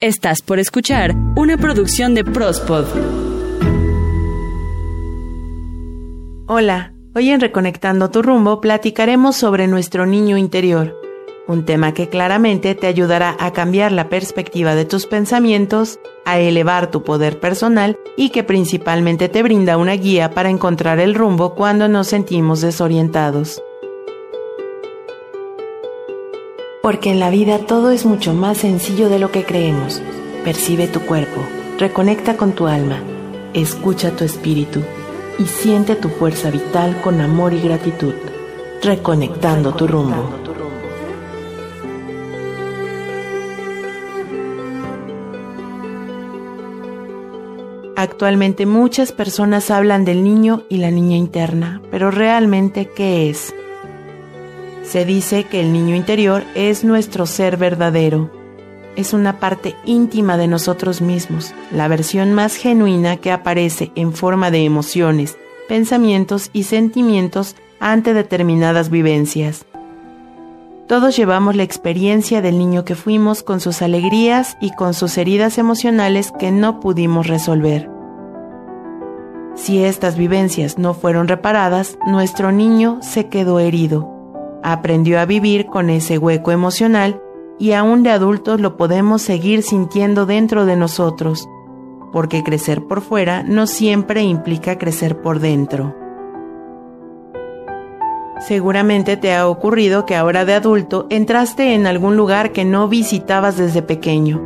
Estás por escuchar una producción de Prospod. Hola, hoy en Reconectando tu rumbo platicaremos sobre nuestro niño interior, un tema que claramente te ayudará a cambiar la perspectiva de tus pensamientos, a elevar tu poder personal y que principalmente te brinda una guía para encontrar el rumbo cuando nos sentimos desorientados. Porque en la vida todo es mucho más sencillo de lo que creemos. Percibe tu cuerpo, reconecta con tu alma, escucha tu espíritu y siente tu fuerza vital con amor y gratitud, reconectando tu rumbo. Actualmente muchas personas hablan del niño y la niña interna, pero realmente ¿qué es? Se dice que el niño interior es nuestro ser verdadero. Es una parte íntima de nosotros mismos, la versión más genuina que aparece en forma de emociones, pensamientos y sentimientos ante determinadas vivencias. Todos llevamos la experiencia del niño que fuimos con sus alegrías y con sus heridas emocionales que no pudimos resolver. Si estas vivencias no fueron reparadas, nuestro niño se quedó herido aprendió a vivir con ese hueco emocional y aún de adultos lo podemos seguir sintiendo dentro de nosotros, porque crecer por fuera no siempre implica crecer por dentro. Seguramente te ha ocurrido que ahora de adulto entraste en algún lugar que no visitabas desde pequeño.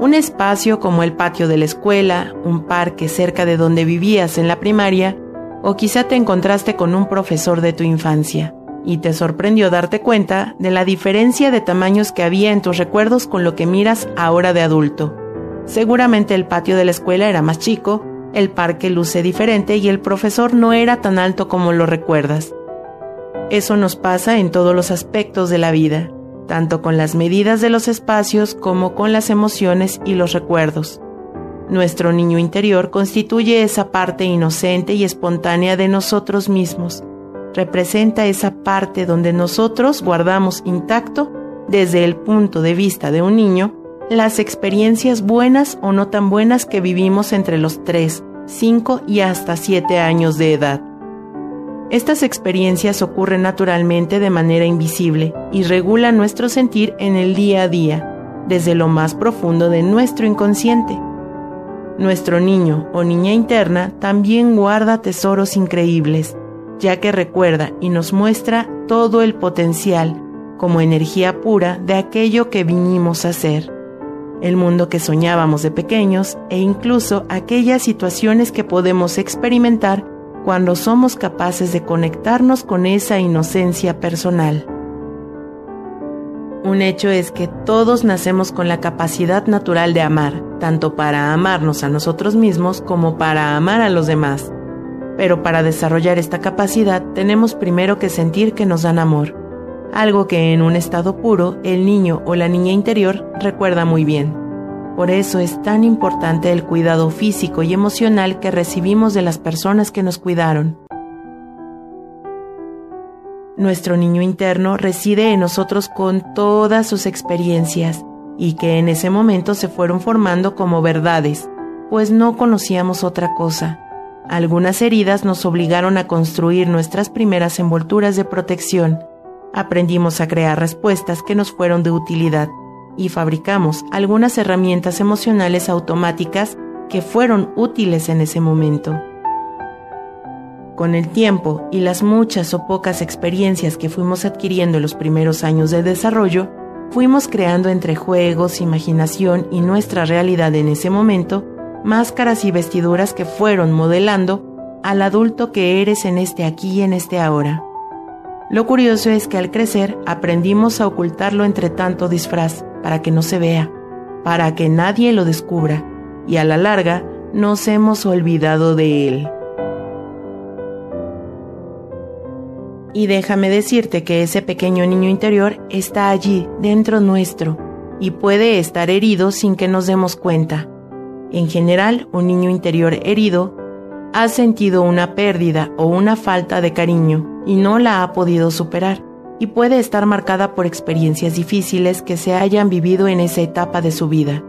Un espacio como el patio de la escuela, un parque cerca de donde vivías en la primaria, o quizá te encontraste con un profesor de tu infancia y te sorprendió darte cuenta de la diferencia de tamaños que había en tus recuerdos con lo que miras ahora de adulto. Seguramente el patio de la escuela era más chico, el parque luce diferente y el profesor no era tan alto como lo recuerdas. Eso nos pasa en todos los aspectos de la vida, tanto con las medidas de los espacios como con las emociones y los recuerdos. Nuestro niño interior constituye esa parte inocente y espontánea de nosotros mismos, representa esa parte donde nosotros guardamos intacto, desde el punto de vista de un niño, las experiencias buenas o no tan buenas que vivimos entre los 3, 5 y hasta 7 años de edad. Estas experiencias ocurren naturalmente de manera invisible y regulan nuestro sentir en el día a día, desde lo más profundo de nuestro inconsciente. Nuestro niño o niña interna también guarda tesoros increíbles, ya que recuerda y nos muestra todo el potencial como energía pura de aquello que vinimos a ser, el mundo que soñábamos de pequeños e incluso aquellas situaciones que podemos experimentar cuando somos capaces de conectarnos con esa inocencia personal. Un hecho es que todos nacemos con la capacidad natural de amar, tanto para amarnos a nosotros mismos como para amar a los demás. Pero para desarrollar esta capacidad tenemos primero que sentir que nos dan amor, algo que en un estado puro el niño o la niña interior recuerda muy bien. Por eso es tan importante el cuidado físico y emocional que recibimos de las personas que nos cuidaron. Nuestro niño interno reside en nosotros con todas sus experiencias y que en ese momento se fueron formando como verdades, pues no conocíamos otra cosa algunas heridas nos obligaron a construir nuestras primeras envolturas de protección. Aprendimos a crear respuestas que nos fueron de utilidad y fabricamos algunas herramientas emocionales automáticas que fueron útiles en ese momento. Con el tiempo y las muchas o pocas experiencias que fuimos adquiriendo en los primeros años de desarrollo, fuimos creando entre juegos, imaginación y nuestra realidad en ese momento máscaras y vestiduras que fueron modelando al adulto que eres en este aquí y en este ahora. Lo curioso es que al crecer aprendimos a ocultarlo entre tanto disfraz para que no se vea, para que nadie lo descubra, y a la larga nos hemos olvidado de él. Y déjame decirte que ese pequeño niño interior está allí, dentro nuestro, y puede estar herido sin que nos demos cuenta. En general, un niño interior herido ha sentido una pérdida o una falta de cariño y no la ha podido superar, y puede estar marcada por experiencias difíciles que se hayan vivido en esa etapa de su vida.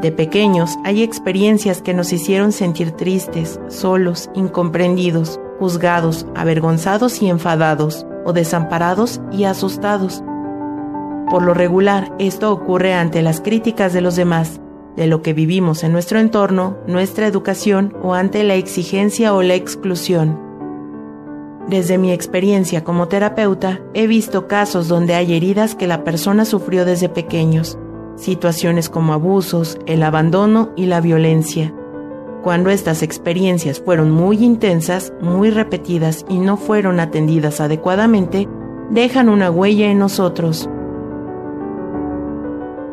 De pequeños hay experiencias que nos hicieron sentir tristes, solos, incomprendidos, juzgados, avergonzados y enfadados, o desamparados y asustados. Por lo regular, esto ocurre ante las críticas de los demás, de lo que vivimos en nuestro entorno, nuestra educación o ante la exigencia o la exclusión. Desde mi experiencia como terapeuta, he visto casos donde hay heridas que la persona sufrió desde pequeños, situaciones como abusos, el abandono y la violencia. Cuando estas experiencias fueron muy intensas, muy repetidas y no fueron atendidas adecuadamente, dejan una huella en nosotros.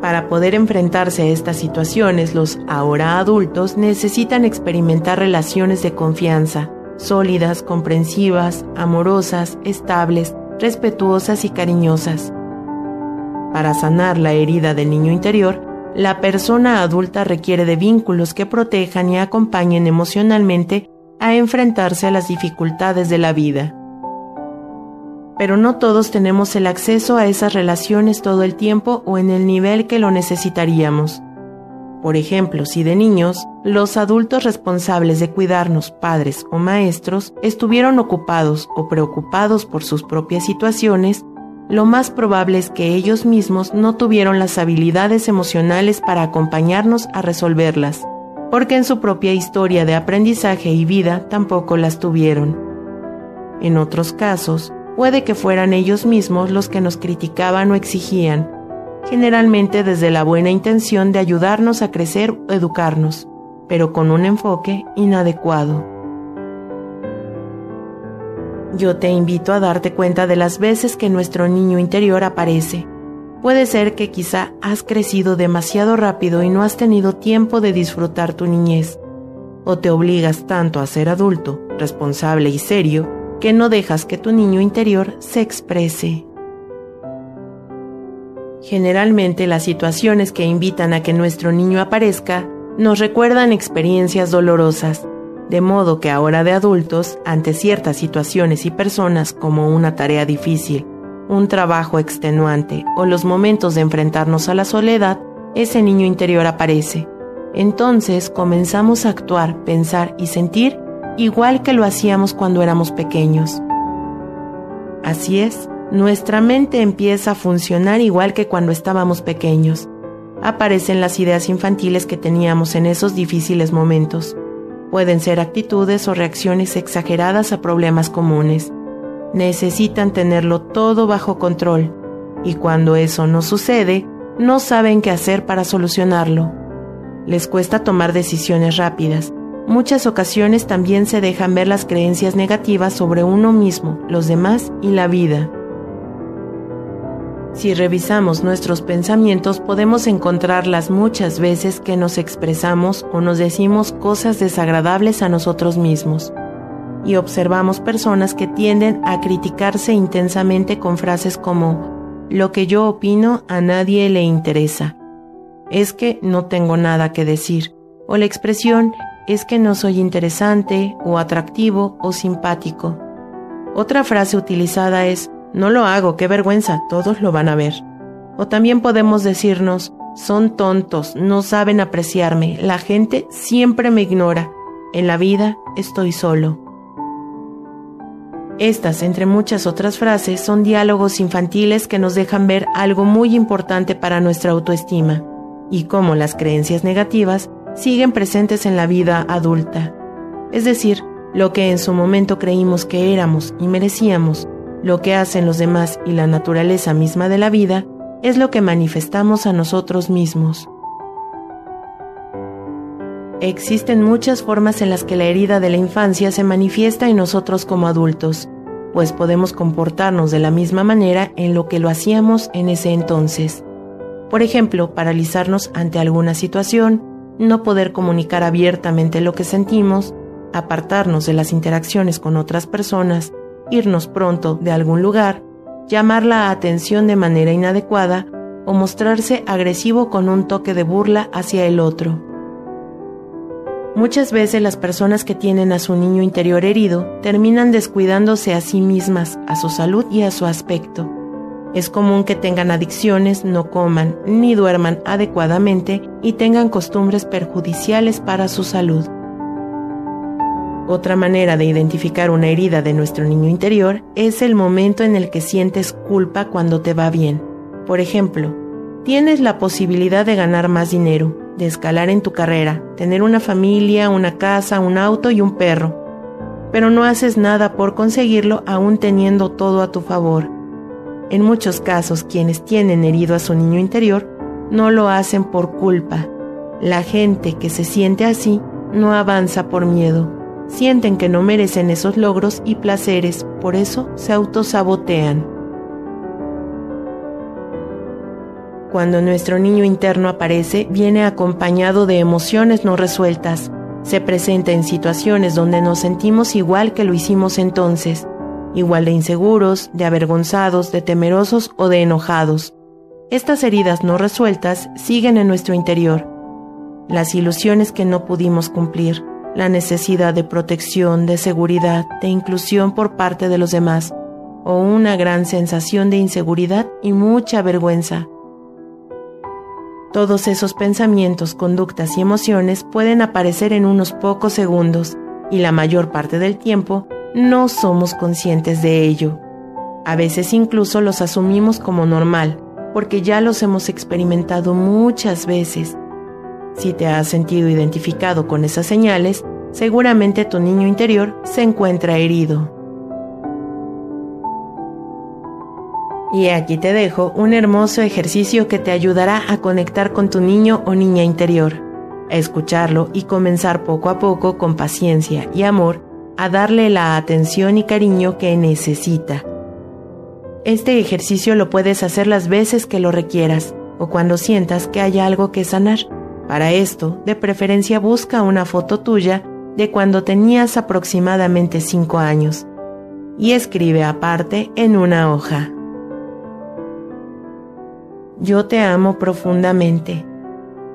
Para poder enfrentarse a estas situaciones, los ahora adultos necesitan experimentar relaciones de confianza, sólidas, comprensivas, amorosas, estables, respetuosas y cariñosas. Para sanar la herida del niño interior, la persona adulta requiere de vínculos que protejan y acompañen emocionalmente a enfrentarse a las dificultades de la vida. Pero no todos tenemos el acceso a esas relaciones todo el tiempo o en el nivel que lo necesitaríamos. Por ejemplo, si de niños, los adultos responsables de cuidarnos, padres o maestros, estuvieron ocupados o preocupados por sus propias situaciones, lo más probable es que ellos mismos no tuvieron las habilidades emocionales para acompañarnos a resolverlas, porque en su propia historia de aprendizaje y vida tampoco las tuvieron. En otros casos, puede que fueran ellos mismos los que nos criticaban o exigían, generalmente desde la buena intención de ayudarnos a crecer o educarnos, pero con un enfoque inadecuado. Yo te invito a darte cuenta de las veces que nuestro niño interior aparece. Puede ser que quizá has crecido demasiado rápido y no has tenido tiempo de disfrutar tu niñez, o te obligas tanto a ser adulto, responsable y serio, que no dejas que tu niño interior se exprese. Generalmente las situaciones que invitan a que nuestro niño aparezca nos recuerdan experiencias dolorosas, de modo que ahora de adultos, ante ciertas situaciones y personas como una tarea difícil, un trabajo extenuante o los momentos de enfrentarnos a la soledad, ese niño interior aparece. Entonces comenzamos a actuar, pensar y sentir igual que lo hacíamos cuando éramos pequeños. Así es, nuestra mente empieza a funcionar igual que cuando estábamos pequeños. Aparecen las ideas infantiles que teníamos en esos difíciles momentos. Pueden ser actitudes o reacciones exageradas a problemas comunes. Necesitan tenerlo todo bajo control y cuando eso no sucede, no saben qué hacer para solucionarlo. Les cuesta tomar decisiones rápidas muchas ocasiones también se dejan ver las creencias negativas sobre uno mismo, los demás y la vida. Si revisamos nuestros pensamientos podemos encontrarlas muchas veces que nos expresamos o nos decimos cosas desagradables a nosotros mismos. Y observamos personas que tienden a criticarse intensamente con frases como, lo que yo opino a nadie le interesa. Es que no tengo nada que decir. O la expresión, es que no soy interesante o atractivo o simpático. Otra frase utilizada es, no lo hago, qué vergüenza, todos lo van a ver. O también podemos decirnos, son tontos, no saben apreciarme, la gente siempre me ignora, en la vida estoy solo. Estas, entre muchas otras frases, son diálogos infantiles que nos dejan ver algo muy importante para nuestra autoestima, y cómo las creencias negativas siguen presentes en la vida adulta. Es decir, lo que en su momento creímos que éramos y merecíamos, lo que hacen los demás y la naturaleza misma de la vida, es lo que manifestamos a nosotros mismos. Existen muchas formas en las que la herida de la infancia se manifiesta en nosotros como adultos, pues podemos comportarnos de la misma manera en lo que lo hacíamos en ese entonces. Por ejemplo, paralizarnos ante alguna situación, no poder comunicar abiertamente lo que sentimos, apartarnos de las interacciones con otras personas, irnos pronto de algún lugar, llamar la atención de manera inadecuada o mostrarse agresivo con un toque de burla hacia el otro. Muchas veces las personas que tienen a su niño interior herido terminan descuidándose a sí mismas, a su salud y a su aspecto. Es común que tengan adicciones, no coman ni duerman adecuadamente y tengan costumbres perjudiciales para su salud. Otra manera de identificar una herida de nuestro niño interior es el momento en el que sientes culpa cuando te va bien. Por ejemplo, tienes la posibilidad de ganar más dinero, de escalar en tu carrera, tener una familia, una casa, un auto y un perro, pero no haces nada por conseguirlo aún teniendo todo a tu favor en muchos casos, quienes tienen herido a su niño interior no lo hacen por culpa. La gente que se siente así no avanza por miedo. Sienten que no merecen esos logros y placeres, por eso se autosabotean. Cuando nuestro niño interno aparece, viene acompañado de emociones no resueltas. Se presenta en situaciones donde nos sentimos igual que lo hicimos entonces, igual de inseguros, de avergonzados, de temerosos o de enojados. Estas heridas no resueltas siguen en nuestro interior. Las ilusiones que no pudimos cumplir, la necesidad de protección, de seguridad, de inclusión por parte de los demás, o una gran sensación de inseguridad y mucha vergüenza. Todos esos pensamientos, conductas y emociones pueden aparecer en unos pocos segundos y la mayor parte del tiempo no somos conscientes de ello. A veces incluso los asumimos como normal, porque ya los hemos experimentado muchas veces. Si te has sentido identificado con esas señales, seguramente tu niño interior se encuentra herido. Y aquí te dejo un hermoso ejercicio que te ayudará a conectar con tu niño o niña interior, a escucharlo y comenzar poco a poco con paciencia y amor a darle la atención y cariño que necesita. Este ejercicio lo puedes hacer las veces que lo requieras o cuando sientas que hay algo que sanar. Para esto, de preferencia busca una foto tuya de cuando tenías aproximadamente 5 años y escribe aparte en una hoja. Yo te amo profundamente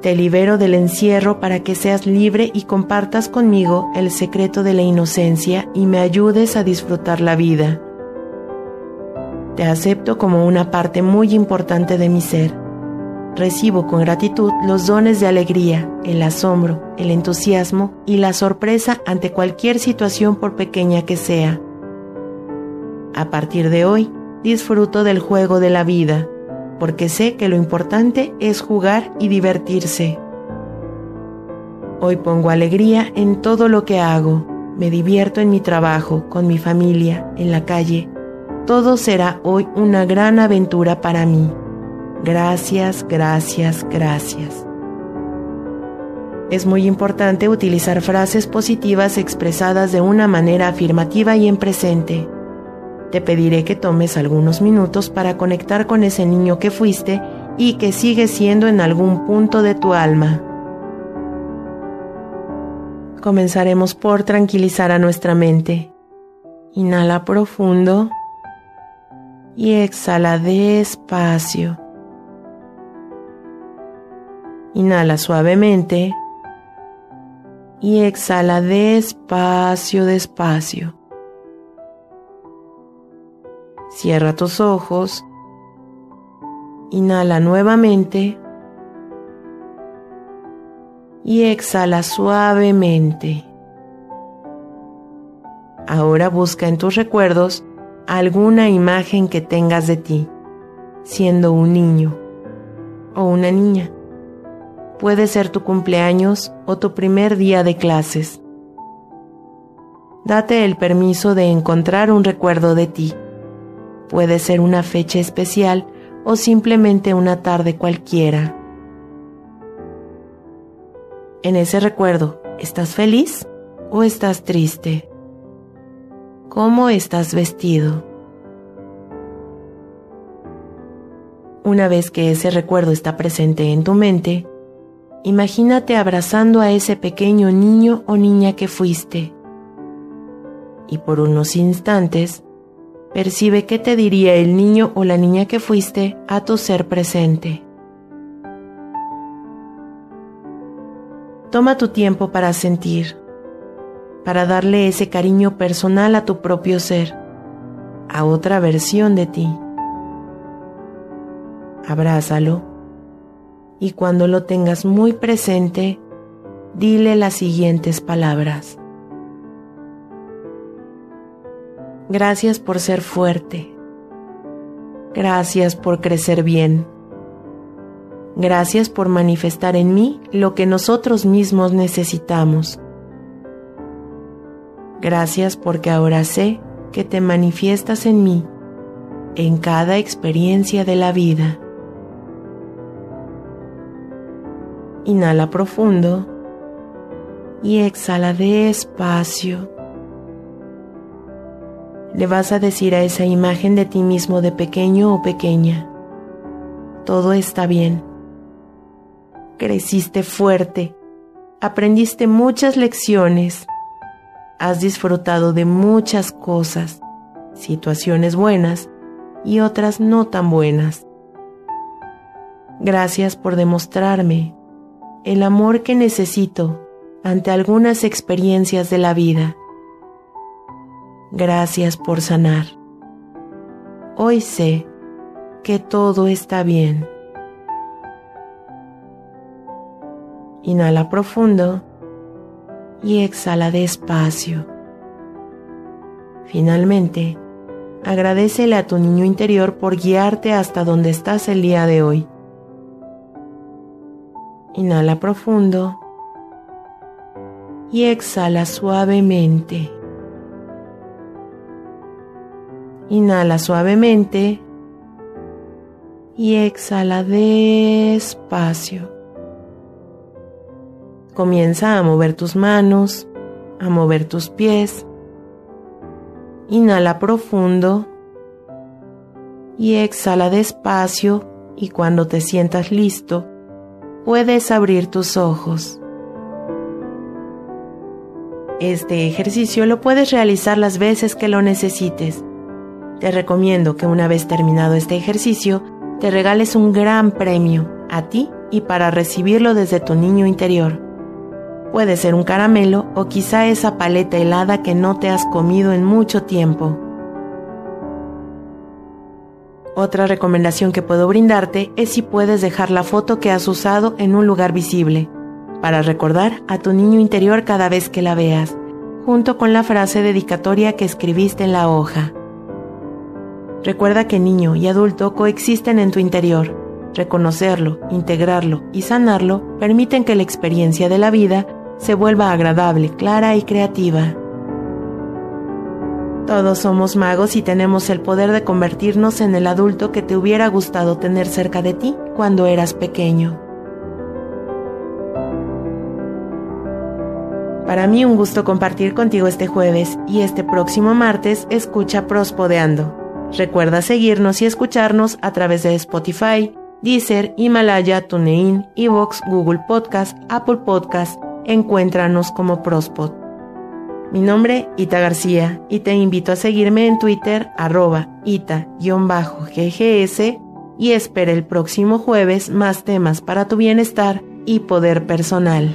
te libero del encierro para que seas libre y compartas conmigo el secreto de la inocencia y me ayudes a disfrutar la vida. Te acepto como una parte muy importante de mi ser. Recibo con gratitud los dones de alegría, el asombro, el entusiasmo y la sorpresa ante cualquier situación por pequeña que sea. A partir de hoy, disfruto del juego de la vida porque sé que lo importante es jugar y divertirse. Hoy pongo alegría en todo lo que hago, me divierto en mi trabajo, con mi familia, en la calle. Todo será hoy una gran aventura para mí. Gracias, gracias, gracias. Es muy importante utilizar frases positivas expresadas de una manera afirmativa y en presente. Te pediré que tomes algunos minutos para conectar con ese niño que fuiste y que sigue siendo en algún punto de tu alma. Comenzaremos por tranquilizar a nuestra mente. Inhala profundo y exhala despacio. Inhala suavemente y exhala despacio, despacio. Cierra tus ojos. Inhala nuevamente. Y exhala suavemente. Ahora busca en tus recuerdos alguna imagen que tengas de ti, siendo un niño o una niña. Puede ser tu cumpleaños o tu primer día de clases. Date el permiso de encontrar un recuerdo de ti. Puede ser una fecha especial o simplemente una tarde cualquiera. En ese recuerdo, ¿estás feliz o estás triste? ¿Cómo estás vestido? Una vez que ese recuerdo está presente en tu mente, imagínate abrazando a ese pequeño niño o niña que fuiste. Y por unos instantes, Percibe qué te diría el niño o la niña que fuiste a tu ser presente. Toma tu tiempo para sentir, para darle ese cariño personal a tu propio ser, a otra versión de ti. abrázalo y cuando lo tengas muy presente, dile las siguientes palabras. Gracias por ser fuerte. Gracias por crecer bien. Gracias por manifestar en mí lo que nosotros mismos necesitamos. Gracias porque ahora sé que te manifiestas en mí en cada experiencia de la vida. Inhala profundo y exhala despacio le vas a decir a esa imagen de ti mismo de pequeño o pequeña, todo está bien. Creciste fuerte, aprendiste muchas lecciones, has disfrutado de muchas cosas, situaciones buenas y otras no tan buenas. Gracias por demostrarme el amor que necesito ante algunas experiencias de la vida Gracias por sanar. Hoy sé que todo está bien. Inhala profundo y exhala despacio. Finalmente, agradecele a tu niño interior por guiarte hasta donde estás el día de hoy. Inhala profundo y exhala suavemente. Inhala suavemente y exhala despacio. Comienza a mover tus manos, a mover tus pies. Inhala profundo y exhala despacio y cuando te sientas listo, puedes abrir tus ojos. Este ejercicio lo puedes realizar las veces que lo necesites te recomiendo que una vez terminado este ejercicio, te regales un gran premio a ti y para recibirlo desde tu niño interior. Puede ser un caramelo o quizá esa paleta helada que no te has comido en mucho tiempo. Otra recomendación que puedo brindarte es si puedes dejar la foto que has usado en un lugar visible, para recordar a tu niño interior cada vez que la veas, junto con la frase dedicatoria que escribiste en la hoja. Recuerda que niño y adulto coexisten en tu interior. Reconocerlo, integrarlo y sanarlo permiten que la experiencia de la vida se vuelva agradable, clara y creativa. Todos somos magos y tenemos el poder de convertirnos en el adulto que te hubiera gustado tener cerca de ti cuando eras pequeño. Para mí un gusto compartir contigo este jueves y este próximo martes escucha Prospodeando Recuerda seguirnos y escucharnos a través de Spotify, Deezer, Himalaya, TuneIn, Evox, Google Podcast, Apple Podcast. Encuéntranos como Prospod. Mi nombre, Ita García, y te invito a seguirme en Twitter, arroba ita-ggs, y espera el próximo jueves más temas para tu bienestar y poder personal.